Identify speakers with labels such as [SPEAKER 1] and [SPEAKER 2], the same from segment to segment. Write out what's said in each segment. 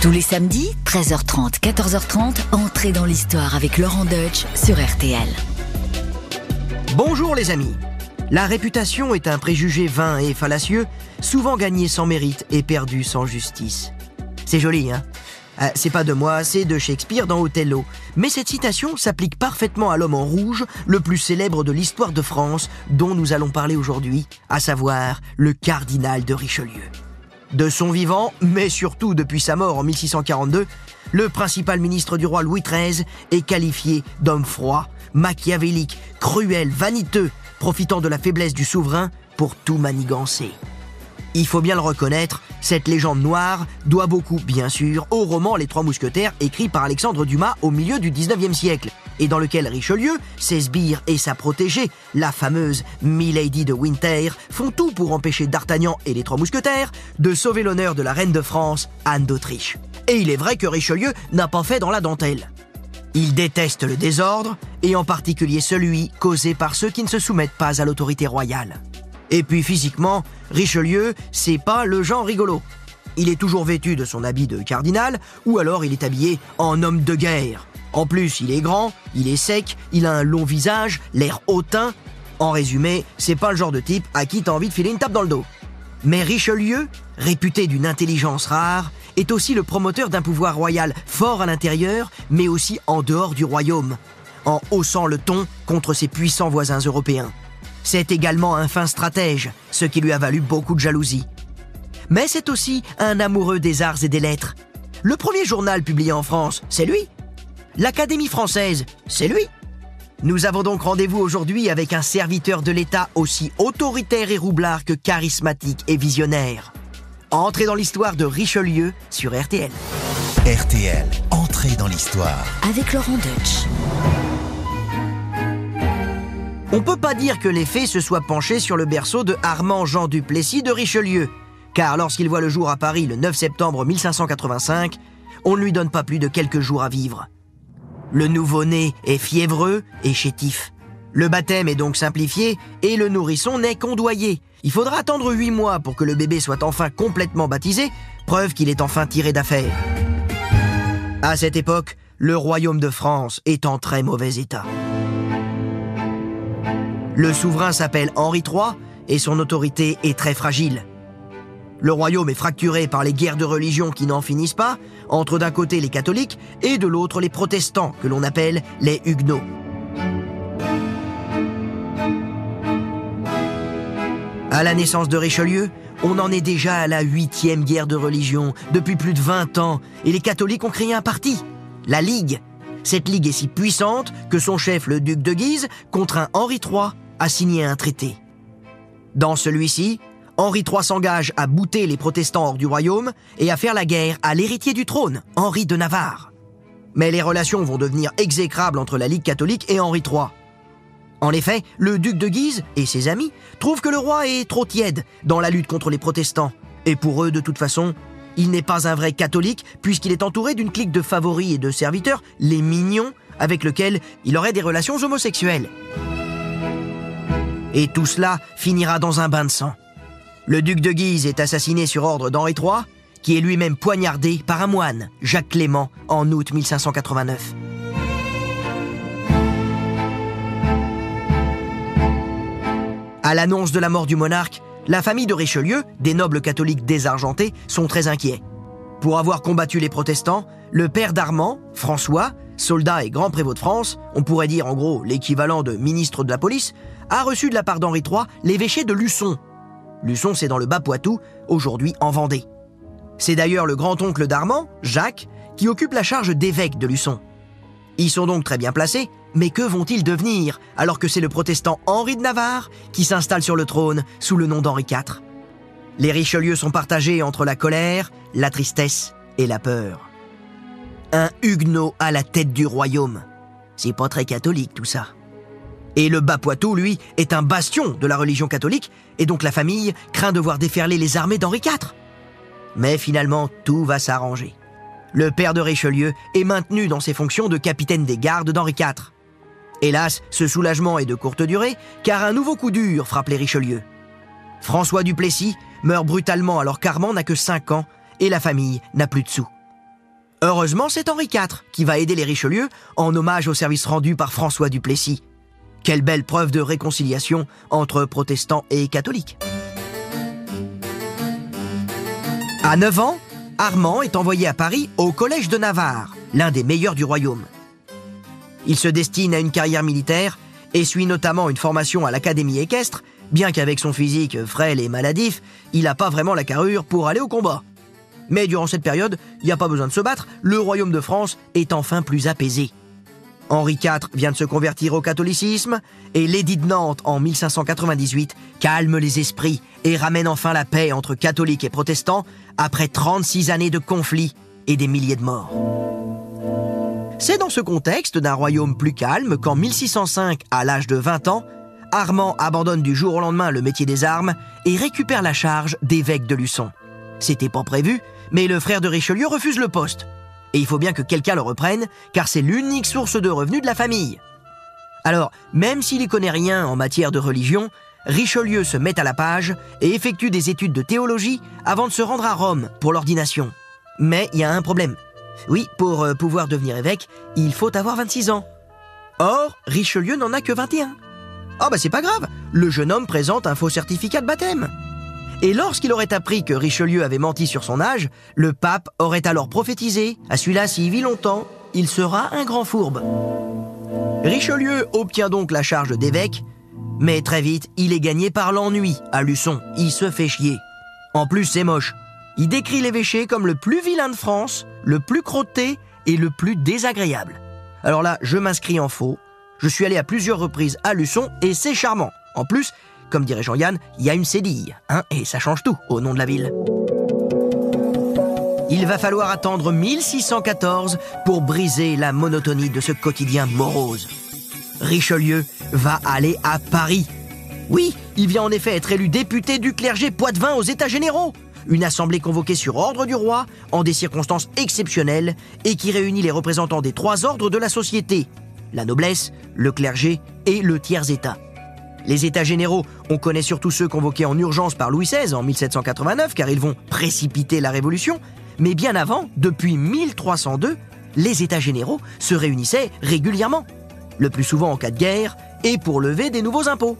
[SPEAKER 1] Tous les samedis, 13h30, 14h30, entrez dans l'histoire avec Laurent Deutsch sur RTL.
[SPEAKER 2] Bonjour les amis. La réputation est un préjugé vain et fallacieux, souvent gagné sans mérite et perdu sans justice. C'est joli, hein? Euh, C'est pas de moi, c'est de Shakespeare dans Othello. Mais cette citation s'applique parfaitement à l'homme en rouge, le plus célèbre de l'histoire de France, dont nous allons parler aujourd'hui, à savoir le cardinal de Richelieu. De son vivant, mais surtout depuis sa mort en 1642, le principal ministre du roi Louis XIII est qualifié d'homme froid, machiavélique, cruel, vaniteux, profitant de la faiblesse du souverain pour tout manigancer. Il faut bien le reconnaître, cette légende noire doit beaucoup, bien sûr, au roman Les Trois Mousquetaires écrit par Alexandre Dumas au milieu du 19e siècle, et dans lequel Richelieu, ses sbires et sa protégée, la fameuse Milady de Winter, font tout pour empêcher d'Artagnan et les Trois Mousquetaires de sauver l'honneur de la reine de France, Anne d'Autriche. Et il est vrai que Richelieu n'a pas fait dans la dentelle. Il déteste le désordre, et en particulier celui causé par ceux qui ne se soumettent pas à l'autorité royale. Et puis physiquement, Richelieu, c'est pas le genre rigolo. Il est toujours vêtu de son habit de cardinal, ou alors il est habillé en homme de guerre. En plus, il est grand, il est sec, il a un long visage, l'air hautain. En résumé, c'est pas le genre de type à qui t'as envie de filer une tape dans le dos. Mais Richelieu, réputé d'une intelligence rare, est aussi le promoteur d'un pouvoir royal fort à l'intérieur, mais aussi en dehors du royaume, en haussant le ton contre ses puissants voisins européens. C'est également un fin stratège, ce qui lui a valu beaucoup de jalousie. Mais c'est aussi un amoureux des arts et des lettres. Le premier journal publié en France, c'est lui. L'Académie française, c'est lui. Nous avons donc rendez-vous aujourd'hui avec un serviteur de l'État aussi autoritaire et roublard que charismatique et visionnaire. Entrez dans l'histoire de Richelieu sur RTL.
[SPEAKER 3] RTL, entrez dans l'histoire.
[SPEAKER 1] Avec Laurent Deutsch.
[SPEAKER 2] On peut pas dire que les faits se soient penchés sur le berceau de Armand Jean Duplessis de Richelieu, car lorsqu'il voit le jour à Paris le 9 septembre 1585, on ne lui donne pas plus de quelques jours à vivre. Le nouveau-né est fiévreux et chétif. Le baptême est donc simplifié et le nourrisson n'est qu'ondoyé. Il faudra attendre huit mois pour que le bébé soit enfin complètement baptisé, preuve qu'il est enfin tiré d'affaire. À cette époque, le royaume de France est en très mauvais état. Le souverain s'appelle Henri III et son autorité est très fragile. Le royaume est fracturé par les guerres de religion qui n'en finissent pas, entre d'un côté les catholiques et de l'autre les protestants, que l'on appelle les huguenots. À la naissance de Richelieu, on en est déjà à la huitième guerre de religion, depuis plus de 20 ans, et les catholiques ont créé un parti, la Ligue. Cette Ligue est si puissante que son chef, le duc de Guise, contraint Henri III a signé un traité. Dans celui-ci, Henri III s'engage à bouter les protestants hors du royaume et à faire la guerre à l'héritier du trône, Henri de Navarre. Mais les relations vont devenir exécrables entre la Ligue catholique et Henri III. En effet, le duc de Guise et ses amis trouvent que le roi est trop tiède dans la lutte contre les protestants. Et pour eux, de toute façon, il n'est pas un vrai catholique puisqu'il est entouré d'une clique de favoris et de serviteurs, les mignons, avec lesquels il aurait des relations homosexuelles. Et tout cela finira dans un bain de sang. Le duc de Guise est assassiné sur ordre d'Henri III, qui est lui-même poignardé par un moine, Jacques Clément, en août 1589. À l'annonce de la mort du monarque, la famille de Richelieu, des nobles catholiques désargentés, sont très inquiets. Pour avoir combattu les protestants, le père d'Armand, François, soldat et grand prévôt de France, on pourrait dire en gros l'équivalent de ministre de la police, a reçu de la part d'Henri III l'évêché de Luçon. Luçon, c'est dans le Bas-Poitou, aujourd'hui en Vendée. C'est d'ailleurs le grand-oncle d'Armand, Jacques, qui occupe la charge d'évêque de Luçon. Ils sont donc très bien placés, mais que vont-ils devenir alors que c'est le protestant Henri de Navarre qui s'installe sur le trône sous le nom d'Henri IV Les Richelieu sont partagés entre la colère, la tristesse et la peur. Un huguenot à la tête du royaume. C'est pas très catholique tout ça. Et le Bas-Poitou, lui, est un bastion de la religion catholique, et donc la famille craint de voir déferler les armées d'Henri IV. Mais finalement, tout va s'arranger. Le père de Richelieu est maintenu dans ses fonctions de capitaine des gardes d'Henri IV. Hélas, ce soulagement est de courte durée, car un nouveau coup dur frappe les Richelieu. François Duplessis meurt brutalement alors qu'Armand n'a que 5 ans et la famille n'a plus de sous. Heureusement, c'est Henri IV qui va aider les Richelieu en hommage au service rendu par François Duplessis. Quelle belle preuve de réconciliation entre protestants et catholiques. À 9 ans, Armand est envoyé à Paris au Collège de Navarre, l'un des meilleurs du royaume. Il se destine à une carrière militaire et suit notamment une formation à l'Académie équestre, bien qu'avec son physique frêle et maladif, il n'a pas vraiment la carrure pour aller au combat. Mais durant cette période, il n'y a pas besoin de se battre, le royaume de France est enfin plus apaisé. Henri IV vient de se convertir au catholicisme et l'édit de Nantes en 1598 calme les esprits et ramène enfin la paix entre catholiques et protestants après 36 années de conflits et des milliers de morts. C'est dans ce contexte d'un royaume plus calme qu'en 1605, à l'âge de 20 ans, Armand abandonne du jour au lendemain le métier des armes et récupère la charge d'évêque de Luçon. C'était pas prévu, mais le frère de Richelieu refuse le poste. Et il faut bien que quelqu'un le reprenne, car c'est l'unique source de revenus de la famille. Alors, même s'il n'y connaît rien en matière de religion, Richelieu se met à la page et effectue des études de théologie avant de se rendre à Rome pour l'ordination. Mais il y a un problème. Oui, pour euh, pouvoir devenir évêque, il faut avoir 26 ans. Or, Richelieu n'en a que 21. Ah oh bah c'est pas grave, le jeune homme présente un faux certificat de baptême. Et lorsqu'il aurait appris que Richelieu avait menti sur son âge, le pape aurait alors prophétisé À celui-là, s'il vit longtemps, il sera un grand fourbe. Richelieu obtient donc la charge d'évêque, mais très vite, il est gagné par l'ennui à Luçon. Il se fait chier. En plus, c'est moche. Il décrit l'évêché comme le plus vilain de France, le plus crotté et le plus désagréable. Alors là, je m'inscris en faux. Je suis allé à plusieurs reprises à Luçon et c'est charmant. En plus, comme dirait Jean-Yann, il y a une cédille, hein, et ça change tout au nom de la ville. Il va falloir attendre 1614 pour briser la monotonie de ce quotidien morose. Richelieu va aller à Paris. Oui, il vient en effet être élu député du clergé Poitevin aux États généraux. Une assemblée convoquée sur ordre du roi, en des circonstances exceptionnelles, et qui réunit les représentants des trois ordres de la société, la noblesse, le clergé et le tiers-état. Les États généraux, on connaît surtout ceux convoqués en urgence par Louis XVI en 1789, car ils vont précipiter la Révolution. Mais bien avant, depuis 1302, les États généraux se réunissaient régulièrement, le plus souvent en cas de guerre, et pour lever des nouveaux impôts.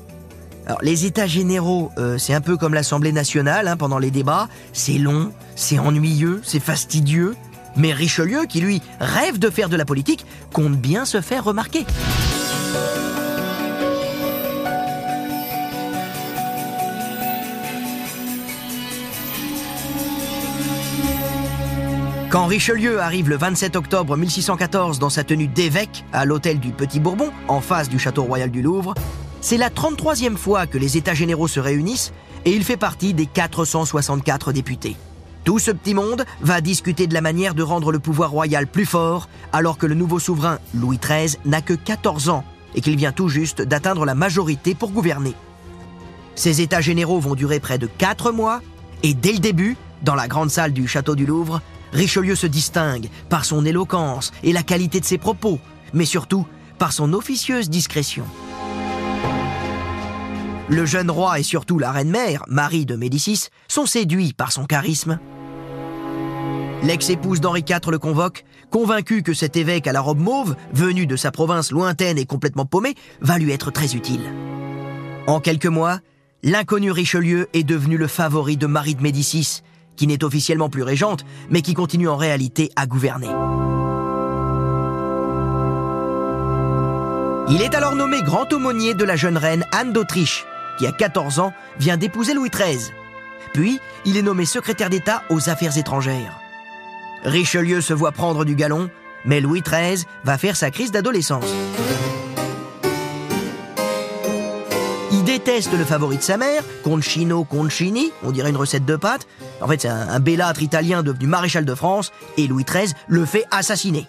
[SPEAKER 2] Alors, les États généraux, euh, c'est un peu comme l'Assemblée nationale hein, pendant les débats. C'est long, c'est ennuyeux, c'est fastidieux. Mais Richelieu, qui lui rêve de faire de la politique, compte bien se faire remarquer. Quand Richelieu arrive le 27 octobre 1614 dans sa tenue d'évêque à l'hôtel du Petit Bourbon, en face du château royal du Louvre, c'est la 33e fois que les États généraux se réunissent et il fait partie des 464 députés. Tout ce petit monde va discuter de la manière de rendre le pouvoir royal plus fort alors que le nouveau souverain Louis XIII n'a que 14 ans et qu'il vient tout juste d'atteindre la majorité pour gouverner. Ces États généraux vont durer près de 4 mois et dès le début, dans la grande salle du château du Louvre, Richelieu se distingue par son éloquence et la qualité de ses propos, mais surtout par son officieuse discrétion. Le jeune roi et surtout la reine-mère, Marie de Médicis, sont séduits par son charisme. L'ex-épouse d'Henri IV le convoque, convaincu que cet évêque à la robe mauve, venu de sa province lointaine et complètement paumée, va lui être très utile. En quelques mois, l'inconnu Richelieu est devenu le favori de Marie de Médicis, qui n'est officiellement plus régente, mais qui continue en réalité à gouverner. Il est alors nommé grand aumônier de la jeune reine Anne d'Autriche, qui à 14 ans vient d'épouser Louis XIII. Puis, il est nommé secrétaire d'État aux Affaires étrangères. Richelieu se voit prendre du galon, mais Louis XIII va faire sa crise d'adolescence. Déteste le favori de sa mère, Concino Concini, on dirait une recette de pâtes. En fait, c'est un, un bellâtre italien devenu maréchal de France, et Louis XIII le fait assassiner.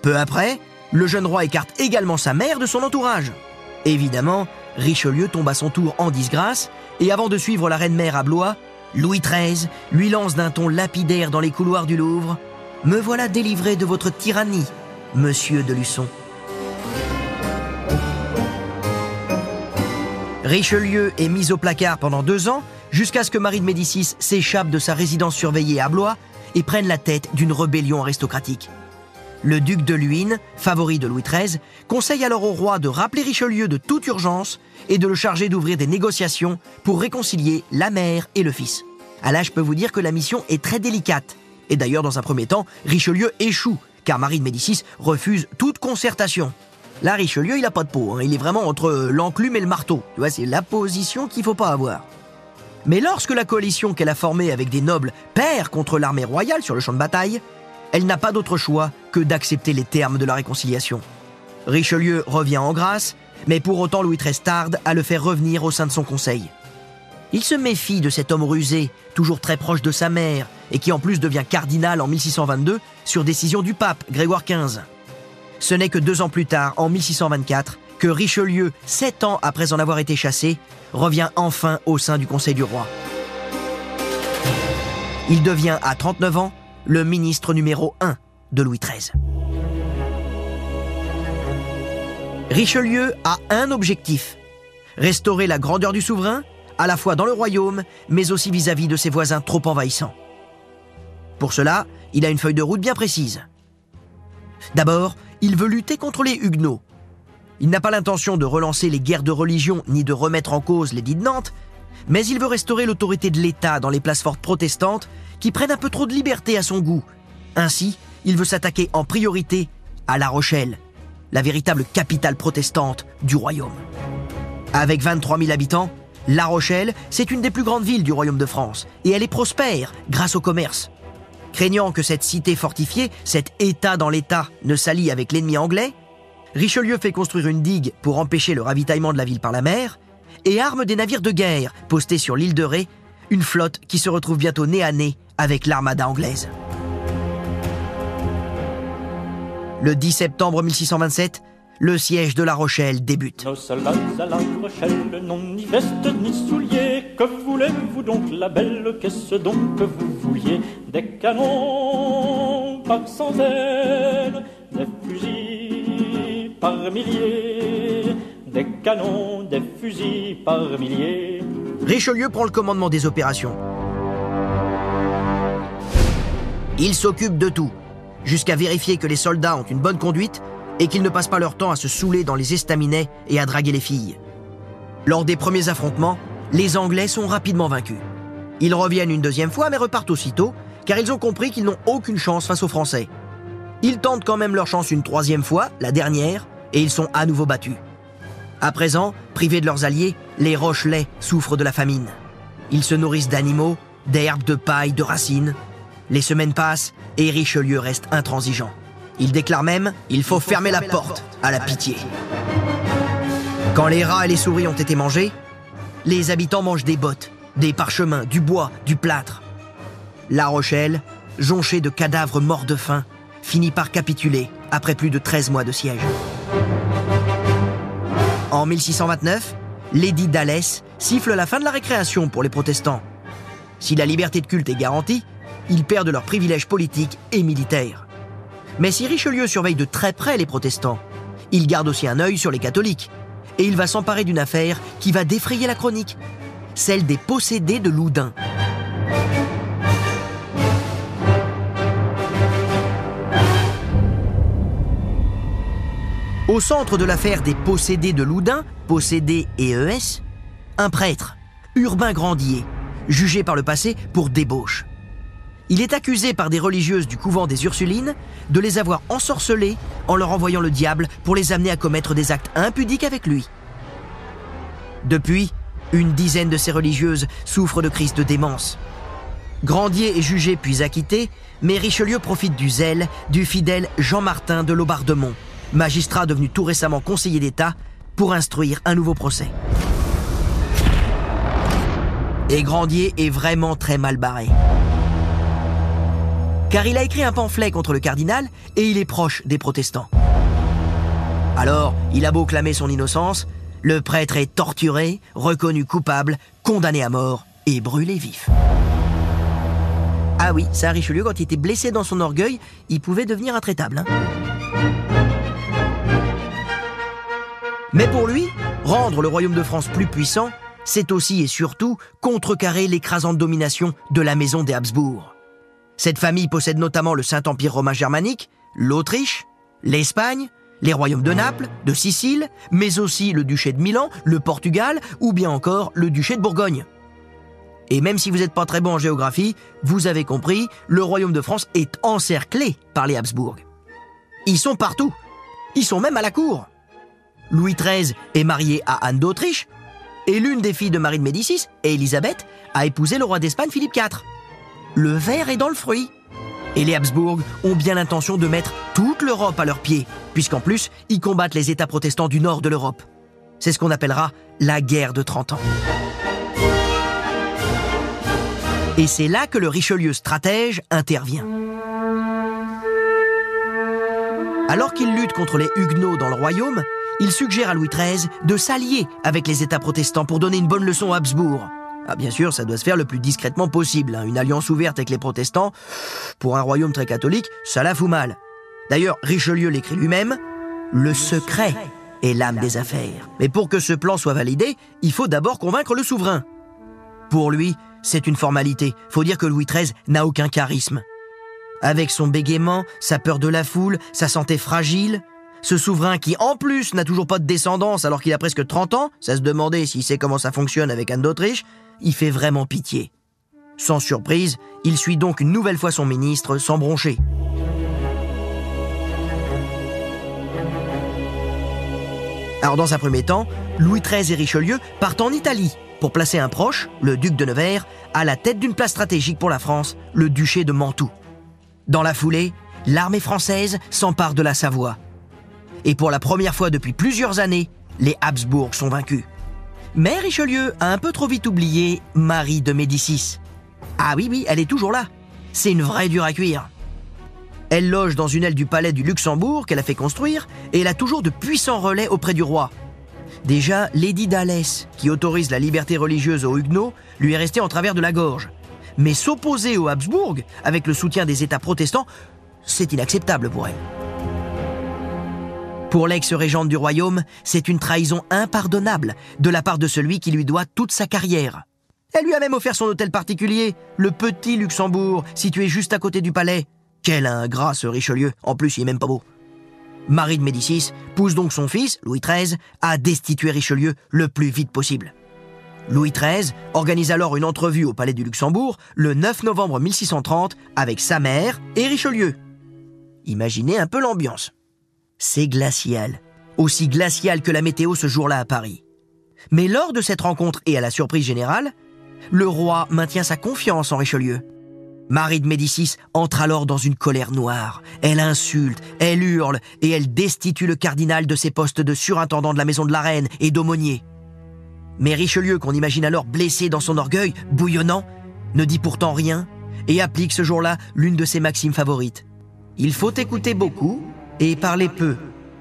[SPEAKER 2] Peu après, le jeune roi écarte également sa mère de son entourage. Évidemment, Richelieu tombe à son tour en disgrâce, et avant de suivre la reine-mère à Blois, Louis XIII lui lance d'un ton lapidaire dans les couloirs du Louvre Me voilà délivré de votre tyrannie, monsieur de Luçon. Richelieu est mis au placard pendant deux ans, jusqu'à ce que Marie de Médicis s'échappe de sa résidence surveillée à Blois et prennent la tête d'une rébellion aristocratique. Le duc de Luynes, favori de Louis XIII, conseille alors au roi de rappeler Richelieu de toute urgence et de le charger d'ouvrir des négociations pour réconcilier la mère et le fils. À je peux vous dire que la mission est très délicate. Et d'ailleurs, dans un premier temps, Richelieu échoue, car Marie de Médicis refuse toute concertation. Là, Richelieu, il a pas de peau. hein. Il est vraiment entre l'enclume et le marteau. Tu vois, c'est la position qu'il faut pas avoir. Mais lorsque la coalition qu'elle a formée avec des nobles perd contre l'armée royale sur le champ de bataille, elle n'a pas d'autre choix que d'accepter les termes de la réconciliation. Richelieu revient en grâce, mais pour autant Louis XIII tarde à le faire revenir au sein de son conseil. Il se méfie de cet homme rusé, toujours très proche de sa mère, et qui en plus devient cardinal en 1622 sur décision du pape Grégoire XV. Ce n'est que deux ans plus tard, en 1624, que Richelieu, sept ans après en avoir été chassé, revient enfin au sein du Conseil du roi. Il devient à 39 ans le ministre numéro 1 de Louis XIII. Richelieu a un objectif, restaurer la grandeur du souverain, à la fois dans le royaume, mais aussi vis-à-vis de ses voisins trop envahissants. Pour cela, il a une feuille de route bien précise. D'abord, il veut lutter contre les Huguenots. Il n'a pas l'intention de relancer les guerres de religion ni de remettre en cause l'édit de Nantes, mais il veut restaurer l'autorité de l'État dans les places fortes protestantes qui prennent un peu trop de liberté à son goût. Ainsi, il veut s'attaquer en priorité à La Rochelle, la véritable capitale protestante du royaume. Avec 23 000 habitants, La Rochelle, c'est une des plus grandes villes du royaume de France, et elle est prospère grâce au commerce. Craignant que cette cité fortifiée, cet État dans l'État, ne s'allie avec l'ennemi anglais, Richelieu fait construire une digue pour empêcher le ravitaillement de la ville par la mer, et arme des navires de guerre postés sur l'île de Ré, une flotte qui se retrouve bientôt nez à nez avec l'armada anglaise. Le 10 septembre 1627, le siège de La Rochelle débute.
[SPEAKER 4] Nos soldats à la Rochelle n'ont ni veste ni souliers. Que voulez-vous donc, la belle Qu'est-ce donc que vous vouliez? Des canons par centaines, des fusils par milliers, des canons, des fusils par milliers.
[SPEAKER 2] Richelieu prend le commandement des opérations. Il s'occupe de tout, jusqu'à vérifier que les soldats ont une bonne conduite et qu'ils ne passent pas leur temps à se saouler dans les estaminets et à draguer les filles. Lors des premiers affrontements, les Anglais sont rapidement vaincus. Ils reviennent une deuxième fois mais repartent aussitôt, car ils ont compris qu'ils n'ont aucune chance face aux Français. Ils tentent quand même leur chance une troisième fois, la dernière, et ils sont à nouveau battus. À présent, privés de leurs alliés, les Rochelais souffrent de la famine. Ils se nourrissent d'animaux, d'herbes, de paille, de racines. Les semaines passent et Richelieu reste intransigeant. Il déclare même Il faut fermer la porte à la pitié. Quand les rats et les souris ont été mangés, les habitants mangent des bottes, des parchemins, du bois, du plâtre. La Rochelle, jonchée de cadavres morts de faim, finit par capituler après plus de 13 mois de siège. En 1629, l'édit d'Alès siffle la fin de la récréation pour les protestants. Si la liberté de culte est garantie, ils perdent leurs privilèges politiques et militaires. Mais si Richelieu surveille de très près les protestants, il garde aussi un œil sur les catholiques. Et il va s'emparer d'une affaire qui va défrayer la chronique, celle des possédés de Loudun. Au centre de l'affaire des possédés de Loudun, possédés et ES, un prêtre, Urbain Grandier, jugé par le passé pour débauche. Il est accusé par des religieuses du couvent des Ursulines de les avoir ensorcelées en leur envoyant le diable pour les amener à commettre des actes impudiques avec lui. Depuis, une dizaine de ces religieuses souffrent de crises de démence. Grandier est jugé puis acquitté, mais Richelieu profite du zèle du fidèle Jean-Martin de Laubardemont, magistrat devenu tout récemment conseiller d'État, pour instruire un nouveau procès. Et Grandier est vraiment très mal barré. Car il a écrit un pamphlet contre le cardinal et il est proche des protestants. Alors, il a beau clamer son innocence, le prêtre est torturé, reconnu coupable, condamné à mort et brûlé vif. Ah oui, ça Richelieu, quand il était blessé dans son orgueil, il pouvait devenir intraitable. hein. Mais pour lui, rendre le royaume de France plus puissant, c'est aussi et surtout contrecarrer l'écrasante domination de la maison des Habsbourg. Cette famille possède notamment le Saint-Empire romain germanique, l'Autriche, l'Espagne, les royaumes de Naples, de Sicile, mais aussi le duché de Milan, le Portugal ou bien encore le duché de Bourgogne. Et même si vous n'êtes pas très bon en géographie, vous avez compris, le royaume de France est encerclé par les Habsbourg. Ils sont partout. Ils sont même à la cour. Louis XIII est marié à Anne d'Autriche, et l'une des filles de Marie de Médicis, Élisabeth, a épousé le roi d'Espagne Philippe IV. Le verre est dans le fruit. Et les Habsbourg ont bien l'intention de mettre toute l'Europe à leurs pieds, puisqu'en plus, ils combattent les États protestants du nord de l'Europe. C'est ce qu'on appellera la guerre de 30 ans. Et c'est là que le Richelieu stratège intervient. Alors qu'il lutte contre les Huguenots dans le royaume, il suggère à Louis XIII de s'allier avec les États protestants pour donner une bonne leçon à Habsbourg. Ah, bien sûr, ça doit se faire le plus discrètement possible. hein. Une alliance ouverte avec les protestants, pour un royaume très catholique, ça la fout mal. D'ailleurs, Richelieu l'écrit lui-même, le secret est l'âme des affaires. Mais pour que ce plan soit validé, il faut d'abord convaincre le souverain. Pour lui, c'est une formalité. Faut dire que Louis XIII n'a aucun charisme. Avec son bégaiement, sa peur de la foule, sa santé fragile, ce souverain qui en plus n'a toujours pas de descendance alors qu'il a presque 30 ans, ça se demandait s'il sait comment ça fonctionne avec Anne d'Autriche, il fait vraiment pitié. Sans surprise, il suit donc une nouvelle fois son ministre sans broncher. Alors dans un premier temps, Louis XIII et Richelieu partent en Italie pour placer un proche, le duc de Nevers, à la tête d'une place stratégique pour la France, le duché de Mantoue. Dans la foulée, l'armée française s'empare de la Savoie. Et pour la première fois depuis plusieurs années, les Habsbourg sont vaincus. Mais Richelieu a un peu trop vite oublié Marie de Médicis. Ah oui, oui, elle est toujours là. C'est une vraie dure à cuire. Elle loge dans une aile du palais du Luxembourg qu'elle a fait construire et elle a toujours de puissants relais auprès du roi. Déjà, Lady d'Alès, qui autorise la liberté religieuse aux Huguenots, lui est restée en travers de la gorge. Mais s'opposer aux Habsbourg, avec le soutien des États protestants, c'est inacceptable pour elle. Pour l'ex-régente du royaume, c'est une trahison impardonnable de la part de celui qui lui doit toute sa carrière. Elle lui a même offert son hôtel particulier, le petit Luxembourg, situé juste à côté du palais. Quel ingrat ce Richelieu, en plus il est même pas beau. Marie de Médicis pousse donc son fils, Louis XIII, à destituer Richelieu le plus vite possible. Louis XIII organise alors une entrevue au palais du Luxembourg le 9 novembre 1630 avec sa mère et Richelieu. Imaginez un peu l'ambiance. C'est glacial, aussi glacial que la météo ce jour-là à Paris. Mais lors de cette rencontre et à la surprise générale, le roi maintient sa confiance en Richelieu. Marie de Médicis entre alors dans une colère noire. Elle insulte, elle hurle et elle destitue le cardinal de ses postes de surintendant de la maison de la reine et d'aumônier. Mais Richelieu, qu'on imagine alors blessé dans son orgueil, bouillonnant, ne dit pourtant rien et applique ce jour-là l'une de ses maximes favorites. Il faut écouter beaucoup et parler peu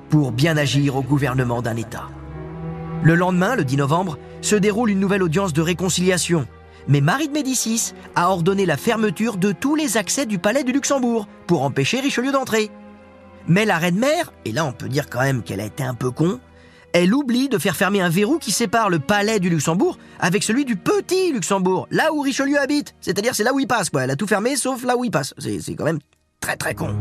[SPEAKER 2] pour bien agir au gouvernement d'un État. Le lendemain, le 10 novembre, se déroule une nouvelle audience de réconciliation. Mais Marie de Médicis a ordonné la fermeture de tous les accès du palais du Luxembourg pour empêcher Richelieu d'entrer. Mais la reine-mère, et là on peut dire quand même qu'elle a été un peu con, elle oublie de faire fermer un verrou qui sépare le palais du Luxembourg avec celui du petit Luxembourg, là où Richelieu habite. C'est-à-dire c'est là où il passe, quoi. Elle a tout fermé sauf là où il passe. C'est quand même très très con.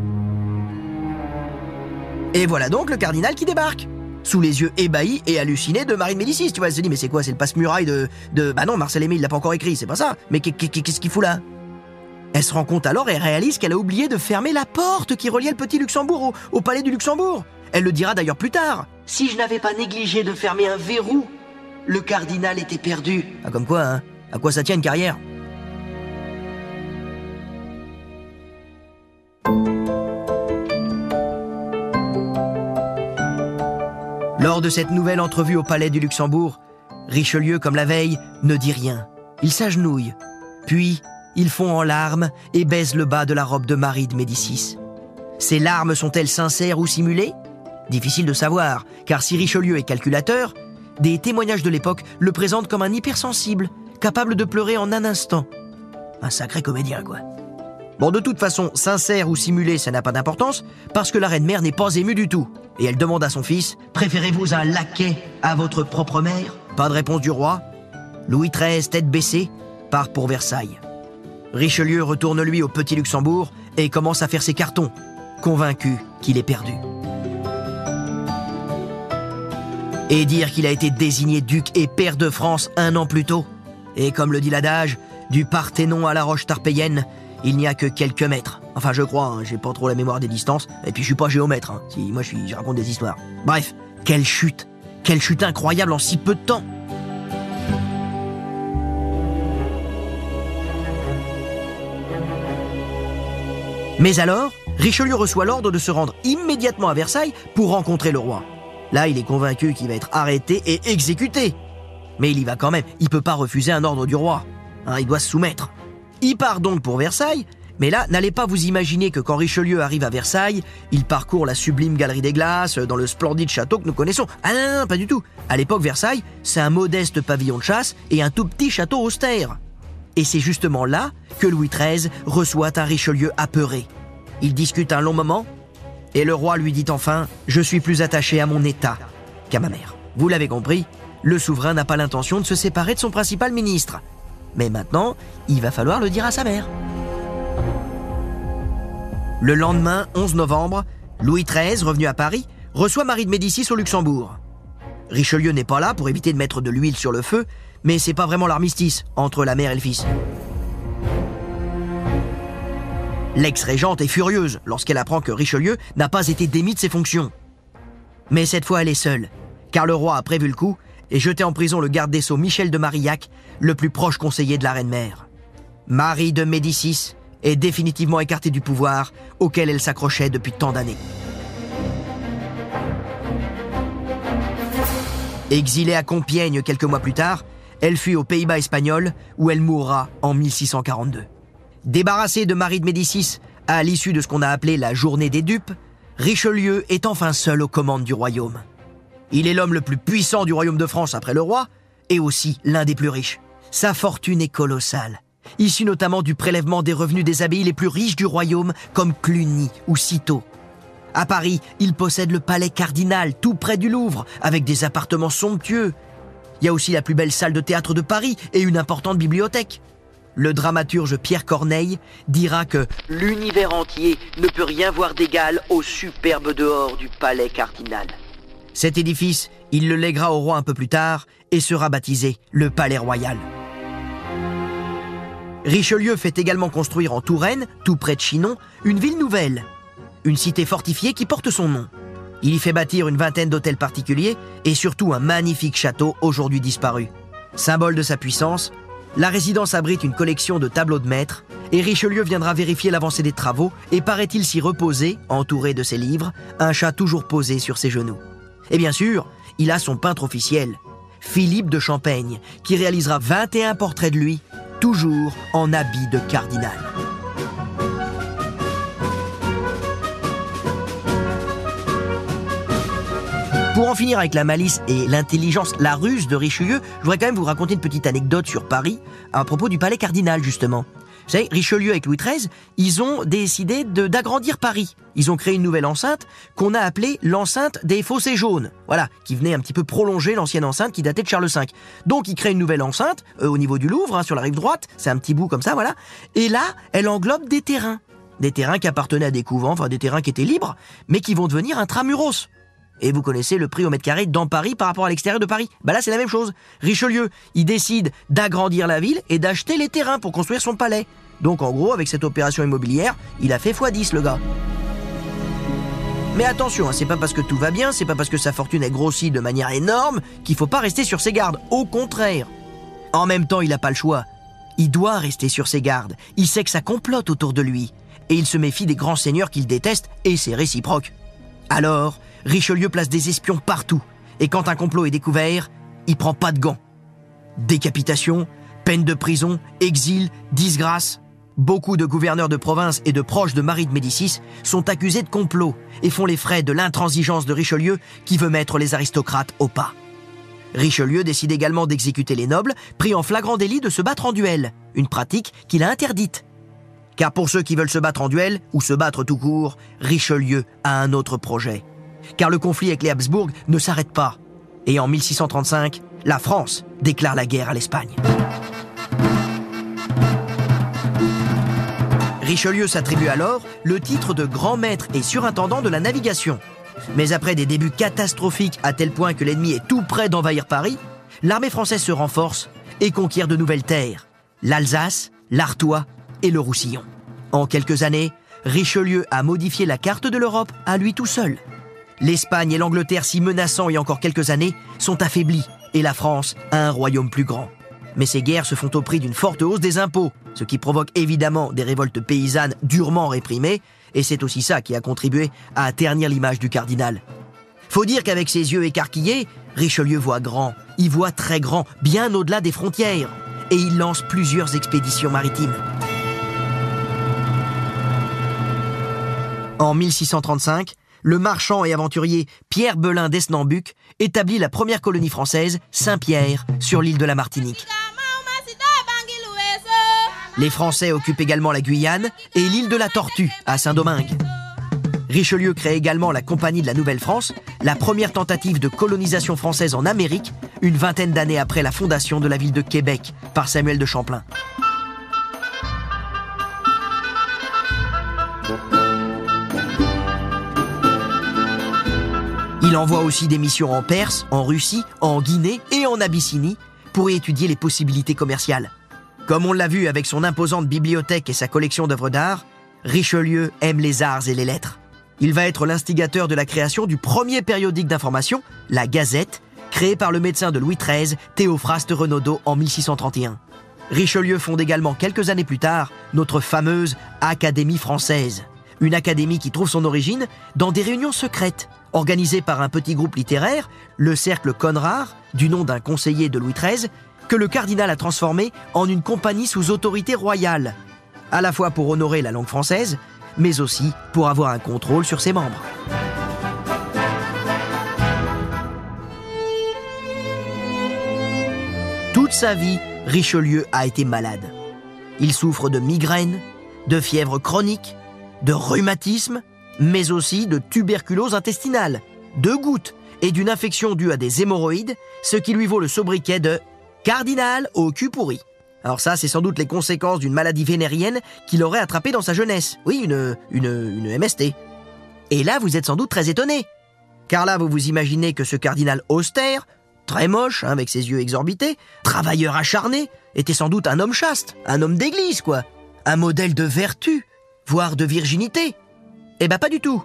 [SPEAKER 2] Et voilà donc le cardinal qui débarque. Sous les yeux ébahis et hallucinés de Marie de Médicis, tu vois, elle se dit mais c'est quoi, c'est le passe-muraille de, de... Bah non, Marcel Aimé il l'a pas encore écrit, c'est pas ça. Mais qu'est- qu'est- qu'est-ce qu'il fout là? Elle se rend compte alors et réalise qu'elle a oublié de fermer la porte qui reliait le petit Luxembourg au, au palais du Luxembourg. Elle le dira d'ailleurs plus tard. Si je n'avais pas négligé de fermer un verrou, le cardinal était perdu. Ah comme quoi, hein À quoi ça tient une carrière? Lors de cette nouvelle entrevue au palais du Luxembourg, Richelieu, comme la veille, ne dit rien. Il s'agenouille. Puis, il fond en larmes et baise le bas de la robe de Marie de Médicis. Ces larmes sont-elles sincères ou simulées? Difficile de savoir, car si Richelieu est calculateur, des témoignages de l'époque le présentent comme un hypersensible, capable de pleurer en un instant. Un sacré comédien, quoi. Bon, de toute façon, sincère ou simulé, ça n'a pas d'importance, parce que la reine-mère n'est pas émue du tout. Et elle demande à son fils Préférez-vous un laquais à votre propre mère? Pas de réponse du roi. Louis XIII, tête baissée, part pour Versailles. Richelieu retourne lui au Petit Luxembourg et commence à faire ses cartons, convaincu qu'il est perdu. Et dire qu'il a été désigné duc et père de France un an plus tôt. Et comme le dit l'adage, du Parthénon à la roche tarpéienne, il n'y a que quelques mètres. Enfin, je crois, hein, j'ai pas trop la mémoire des distances, et puis je suis pas géomètre. Hein. Si, moi, je, raconte des histoires. Bref, quelle chute Quelle chute incroyable en si peu de temps Mais alors, Richelieu reçoit l'ordre de se rendre immédiatement à Versailles pour rencontrer le roi. Là, il est convaincu qu'il va être arrêté et exécuté. Mais il y va quand même, il peut pas refuser un ordre du roi. Hein, il doit se soumettre. Il part donc pour Versailles, mais là, n'allez pas vous imaginer que quand Richelieu arrive à Versailles, il parcourt la sublime galerie des glaces dans le splendide château que nous connaissons. Ah non, pas du tout. À l'époque, Versailles, c'est un modeste pavillon de chasse et un tout petit château austère. Et c'est justement là que Louis XIII reçoit un Richelieu apeuré. Il discute un long moment, et le roi lui dit enfin ⁇ Je suis plus attaché à mon État qu'à ma mère ⁇ Vous l'avez compris, le souverain n'a pas l'intention de se séparer de son principal ministre. Mais maintenant, il va falloir le dire à sa mère. Le lendemain, 11 novembre, Louis XIII, revenu à Paris, reçoit Marie de Médicis au Luxembourg. Richelieu n'est pas là pour éviter de mettre de l'huile sur le feu, mais c'est pas vraiment l'armistice entre la mère et le fils. L'ex-régente est furieuse lorsqu'elle apprend que Richelieu n'a pas été démis de ses fonctions. Mais cette fois, elle est seule, car le roi a prévu le coup et jeté en prison le garde des Sceaux Michel de Marillac, le plus proche conseiller de la reine-mère. Marie de Médicis est définitivement écartée du pouvoir auquel elle s'accrochait depuis tant d'années. Exilée à Compiègne quelques mois plus tard, elle fuit aux Pays-Bas espagnols où elle mourra en 1642. Débarrassée de Marie de Médicis à l'issue de ce qu'on a appelé la journée des dupes, Richelieu est enfin seul aux commandes du royaume. Il est l'homme le plus puissant du royaume de France après le roi, et aussi l'un des plus riches. Sa fortune est colossale, issue notamment du prélèvement des revenus des abbayes les plus riches du royaume, comme Cluny ou Cîteaux. À Paris, il possède le palais cardinal, tout près du Louvre, avec des appartements somptueux. Il y a aussi la plus belle salle de théâtre de Paris et une importante bibliothèque. Le dramaturge Pierre Corneille dira que l'univers entier ne peut rien voir d'égal au superbe dehors du palais cardinal. Cet édifice, il le lèguera au roi un peu plus tard et sera baptisé le Palais Royal. Richelieu fait également construire en Touraine, tout près de Chinon, une ville nouvelle, une cité fortifiée qui porte son nom. Il y fait bâtir une vingtaine d'hôtels particuliers et surtout un magnifique château aujourd'hui disparu. Symbole de sa puissance, la résidence abrite une collection de tableaux de maîtres et Richelieu viendra vérifier l'avancée des travaux et paraît-il s'y reposer, entouré de ses livres, un chat toujours posé sur ses genoux. Et bien sûr, il a son peintre officiel, Philippe de Champaigne, qui réalisera 21 portraits de lui, toujours en habit de cardinal. Pour en finir avec la malice et l'intelligence, la ruse de Richelieu, je voudrais quand même vous raconter une petite anecdote sur Paris à propos du palais cardinal justement. Vous savez, Richelieu avec Louis XIII, ils ont décidé d'agrandir Paris. Ils ont créé une nouvelle enceinte qu'on a appelée l'enceinte des fossés jaunes. Voilà, qui venait un petit peu prolonger l'ancienne enceinte qui datait de Charles V. Donc ils créent une nouvelle enceinte euh, au niveau du Louvre, hein, sur la rive droite. C'est un petit bout comme ça, voilà. Et là, elle englobe des terrains. Des terrains qui appartenaient à des couvents, enfin des terrains qui étaient libres, mais qui vont devenir intramuros. Et vous connaissez le prix au mètre carré dans Paris par rapport à l'extérieur de Paris. Bah là, c'est la même chose. Richelieu, il décide d'agrandir la ville et d'acheter les terrains pour construire son palais. Donc en gros, avec cette opération immobilière, il a fait x10 le gars. Mais attention, hein, c'est pas parce que tout va bien, c'est pas parce que sa fortune est grossie de manière énorme qu'il faut pas rester sur ses gardes. Au contraire. En même temps, il n'a pas le choix. Il doit rester sur ses gardes. Il sait que ça complote autour de lui. Et il se méfie des grands seigneurs qu'il déteste, et c'est réciproque. Alors, Richelieu place des espions partout, et quand un complot est découvert, il prend pas de gants. Décapitation, peine de prison, exil, disgrâce. Beaucoup de gouverneurs de province et de proches de Marie de Médicis sont accusés de complot et font les frais de l'intransigeance de Richelieu qui veut mettre les aristocrates au pas. Richelieu décide également d'exécuter les nobles, pris en flagrant délit de se battre en duel, une pratique qu'il a interdite. Car pour ceux qui veulent se battre en duel, ou se battre tout court, Richelieu a un autre projet car le conflit avec les Habsbourg ne s'arrête pas. Et en 1635, la France déclare la guerre à l'Espagne. Richelieu s'attribue alors le titre de grand maître et surintendant de la navigation. Mais après des débuts catastrophiques à tel point que l'ennemi est tout près d'envahir Paris, l'armée française se renforce et conquiert de nouvelles terres, l'Alsace, l'Artois et le Roussillon. En quelques années, Richelieu a modifié la carte de l'Europe à lui tout seul. L'Espagne et l'Angleterre, si menaçants il y a encore quelques années, sont affaiblis et la France a un royaume plus grand. Mais ces guerres se font au prix d'une forte hausse des impôts, ce qui provoque évidemment des révoltes paysannes durement réprimées, et c'est aussi ça qui a contribué à ternir l'image du cardinal. Faut dire qu'avec ses yeux écarquillés, Richelieu voit grand, il voit très grand, bien au-delà des frontières, et il lance plusieurs expéditions maritimes. En 1635, le marchand et aventurier Pierre Belin d'Esnambuc établit la première colonie française, Saint-Pierre, sur l'île de la Martinique. Les Français occupent également la Guyane et l'île de la Tortue, à Saint-Domingue. Richelieu crée également la Compagnie de la Nouvelle-France, la première tentative de colonisation française en Amérique, une vingtaine d'années après la fondation de la ville de Québec par Samuel de Champlain. Il envoie aussi des missions en Perse, en Russie, en Guinée et en Abyssinie pour y étudier les possibilités commerciales. Comme on l'a vu avec son imposante bibliothèque et sa collection d'œuvres d'art, Richelieu aime les arts et les lettres. Il va être l'instigateur de la création du premier périodique d'information, la Gazette, créé par le médecin de Louis XIII, Théophraste Renaudot, en 1631. Richelieu fonde également quelques années plus tard notre fameuse Académie française, une académie qui trouve son origine dans des réunions secrètes organisées par un petit groupe littéraire, le Cercle Conrart, du nom d'un conseiller de Louis XIII, que le cardinal a transformé en une compagnie sous autorité royale, à la fois pour honorer la langue française, mais aussi pour avoir un contrôle sur ses membres. Toute sa vie, Richelieu a été malade. Il souffre de migraines, de fièvre chronique, de rhumatisme, mais aussi de tuberculose intestinale, de gouttes et d'une infection due à des hémorroïdes, ce qui lui vaut le sobriquet de cardinal au cul pourri. Alors ça, c'est sans doute les conséquences d'une maladie vénérienne qu'il aurait attrapée dans sa jeunesse. Oui, une, une, MST. Et là, vous êtes sans doute très étonné. Car là, vous vous imaginez que ce cardinal austère, très moche, hein, avec ses yeux exorbités, travailleur acharné, était sans doute un homme chaste, un homme d'église, quoi. Un modèle de vertu, voire de virginité. Eh ben pas du tout.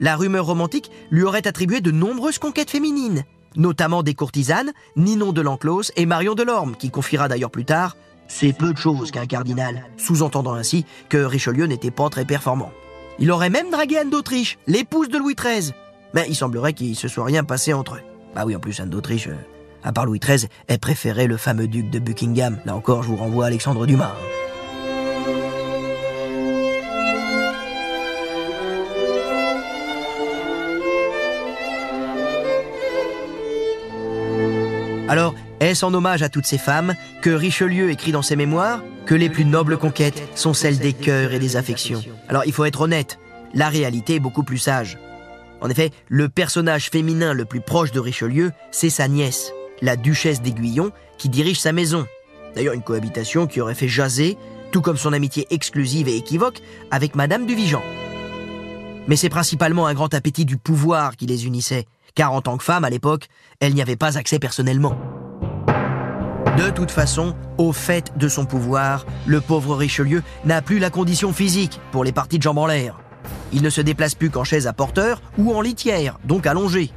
[SPEAKER 2] La rumeur romantique lui aurait attribué de nombreuses conquêtes féminines, notamment des courtisanes, Ninon de l'Enclos et Marion de Lorme, qui confiera d'ailleurs plus tard C'est peu de choses qu'un cardinal, sous-entendant ainsi que Richelieu n'était pas très performant. Il aurait même dragué Anne d'Autriche, l'épouse de Louis XIII. Mais il semblerait qu'il se soit rien passé entre eux. Bah oui, en plus, Anne d'Autriche, euh, à part Louis XIII, elle préférait le fameux duc de Buckingham. Là encore, je vous renvoie à Alexandre Dumas. Alors, est-ce en hommage à toutes ces femmes que Richelieu écrit dans ses mémoires que les plus nobles conquêtes sont celles des cœurs et des affections? Alors, il faut être honnête, la réalité est beaucoup plus sage. En effet, le personnage féminin le plus proche de Richelieu, c'est sa nièce, la duchesse d'Aiguillon, qui dirige sa maison. D'ailleurs, une cohabitation qui aurait fait jaser, tout comme son amitié exclusive et équivoque avec Madame du Vigeant. Mais c'est principalement un grand appétit du pouvoir qui les unissait, car en tant que femme à l'époque, elle n'y avait pas accès personnellement. De toute façon, au fait de son pouvoir, le pauvre Richelieu n'a plus la condition physique pour les parties de jambes en l'air. Il ne se déplace plus qu'en chaise à porteur ou en litière, donc allongé.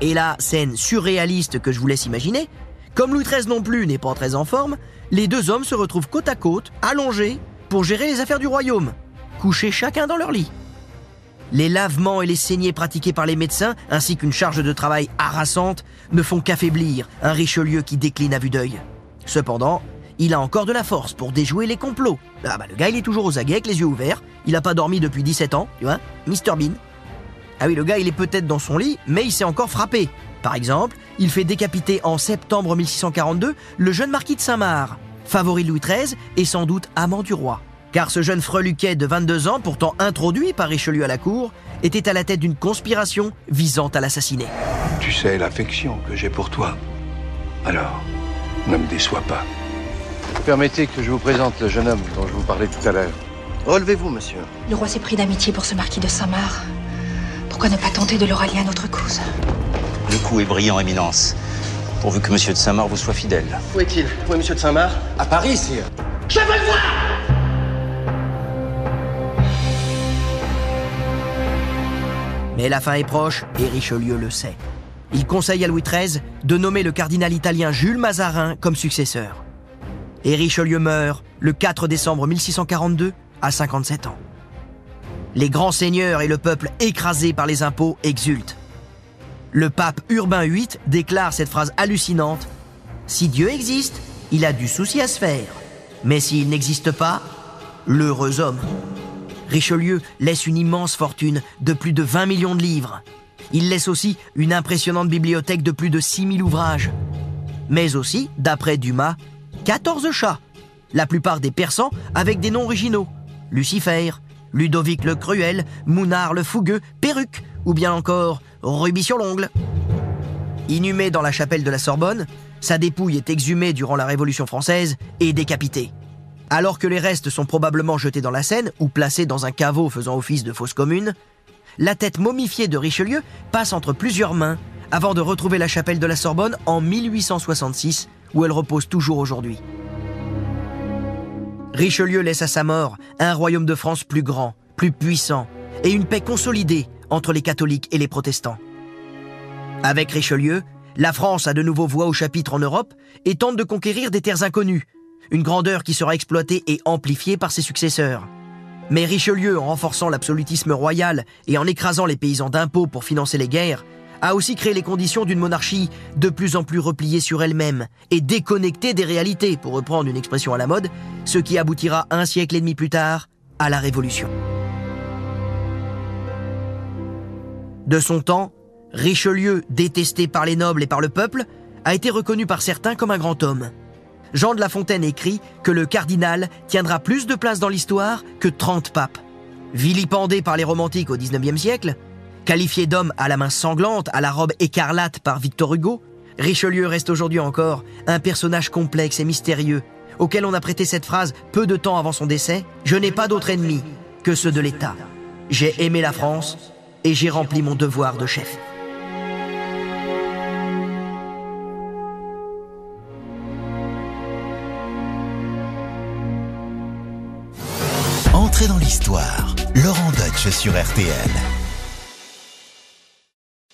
[SPEAKER 2] Et la scène surréaliste que je vous laisse imaginer, comme Louis XIII non plus n'est pas très en forme, les deux hommes se retrouvent côte à côte, allongés, pour gérer les affaires du royaume, couchés chacun dans leur lit. Les lavements et les saignées pratiqués par les médecins, ainsi qu'une charge de travail harassante, ne font qu'affaiblir un Richelieu qui décline à vue d'œil. Cependant, il a encore de la force pour déjouer les complots. Ah bah le gars il est toujours aux aguets avec les yeux ouverts, il a pas dormi depuis 17 ans, tu vois, Mr Bean. Ah oui, le gars il est peut-être dans son lit, mais il s'est encore frappé. Par exemple, il fait décapiter en septembre 1642 le jeune marquis de Saint-Marc, favori de Louis XIII et sans doute amant du roi. Car ce jeune freluquet de 22 ans, pourtant introduit par Richelieu à la cour, était à la tête d'une conspiration visant à l'assassiner.
[SPEAKER 5] Tu sais l'affection que j'ai pour toi. Alors, ne me déçois pas.
[SPEAKER 6] Permettez que je vous présente le jeune homme dont je vous parlais tout à l'heure.
[SPEAKER 5] Relevez-vous, monsieur.
[SPEAKER 6] Le roi s'est pris d'amitié pour ce marquis de Saint-Marc. Pourquoi ne pas tenter de le rallier à notre cause?
[SPEAKER 7] Le coup est brillant, Éminence. Pourvu que monsieur de Saint-Marc vous soit fidèle.
[SPEAKER 5] Où est-il? Où est monsieur de Saint-Marc?
[SPEAKER 8] À Paris, sire.
[SPEAKER 2] Mais la fin est proche et Richelieu le sait. Il conseille à Louis XIII de nommer le cardinal italien Jules Mazarin comme successeur. Et Richelieu meurt le 4 décembre 1642 à 57 ans. Les grands seigneurs et le peuple écrasé par les impôts exultent. Le pape Urbain VIII déclare cette phrase hallucinante Si Dieu existe, il a du souci à se faire. Mais s'il n'existe pas, l'heureux homme. Richelieu laisse une immense fortune de plus de 20 millions de livres. Il laisse aussi une impressionnante bibliothèque de plus de 6000 ouvrages. Mais aussi, d'après Dumas, 14 chats. La plupart des persans avec des noms originaux. Lucifer, Ludovic le Cruel, Mounard le Fougueux, Perruque, ou bien encore Rubis sur l'ongle. Inhumé dans la chapelle de la Sorbonne, sa dépouille est exhumée durant la Révolution française et décapitée. Alors que les restes sont probablement jetés dans la Seine ou placés dans un caveau faisant office de fosse commune, la tête momifiée de Richelieu passe entre plusieurs mains avant de retrouver la chapelle de la Sorbonne en 1866 où elle repose toujours aujourd'hui. Richelieu laisse à sa mort un royaume de France plus grand, plus puissant et une paix consolidée entre les catholiques et les protestants. Avec Richelieu, la France a de nouveau voix au chapitre en Europe et tente de conquérir des terres inconnues, une grandeur qui sera exploitée et amplifiée par ses successeurs. Mais Richelieu, en renforçant l'absolutisme royal et en écrasant les paysans d'impôts pour financer les guerres, a aussi créé les conditions d'une monarchie de plus en plus repliée sur elle-même et déconnectée des réalités, pour reprendre une expression à la mode, ce qui aboutira un siècle et demi plus tard à la Révolution. De son temps, Richelieu, détesté par les nobles et par le peuple, a été reconnu par certains comme un grand homme. Jean de La Fontaine écrit que le cardinal tiendra plus de place dans l'histoire que 30 papes. Vilipendé par les romantiques au XIXe siècle, qualifié d'homme à la main sanglante, à la robe écarlate par Victor Hugo, Richelieu reste aujourd'hui encore un personnage complexe et mystérieux, auquel on a prêté cette phrase peu de temps avant son décès Je n'ai pas d'autre ennemi que ceux de l'État. J'ai aimé la France et j'ai rempli mon devoir de chef.
[SPEAKER 3] Laurent Deutsch sur RTL.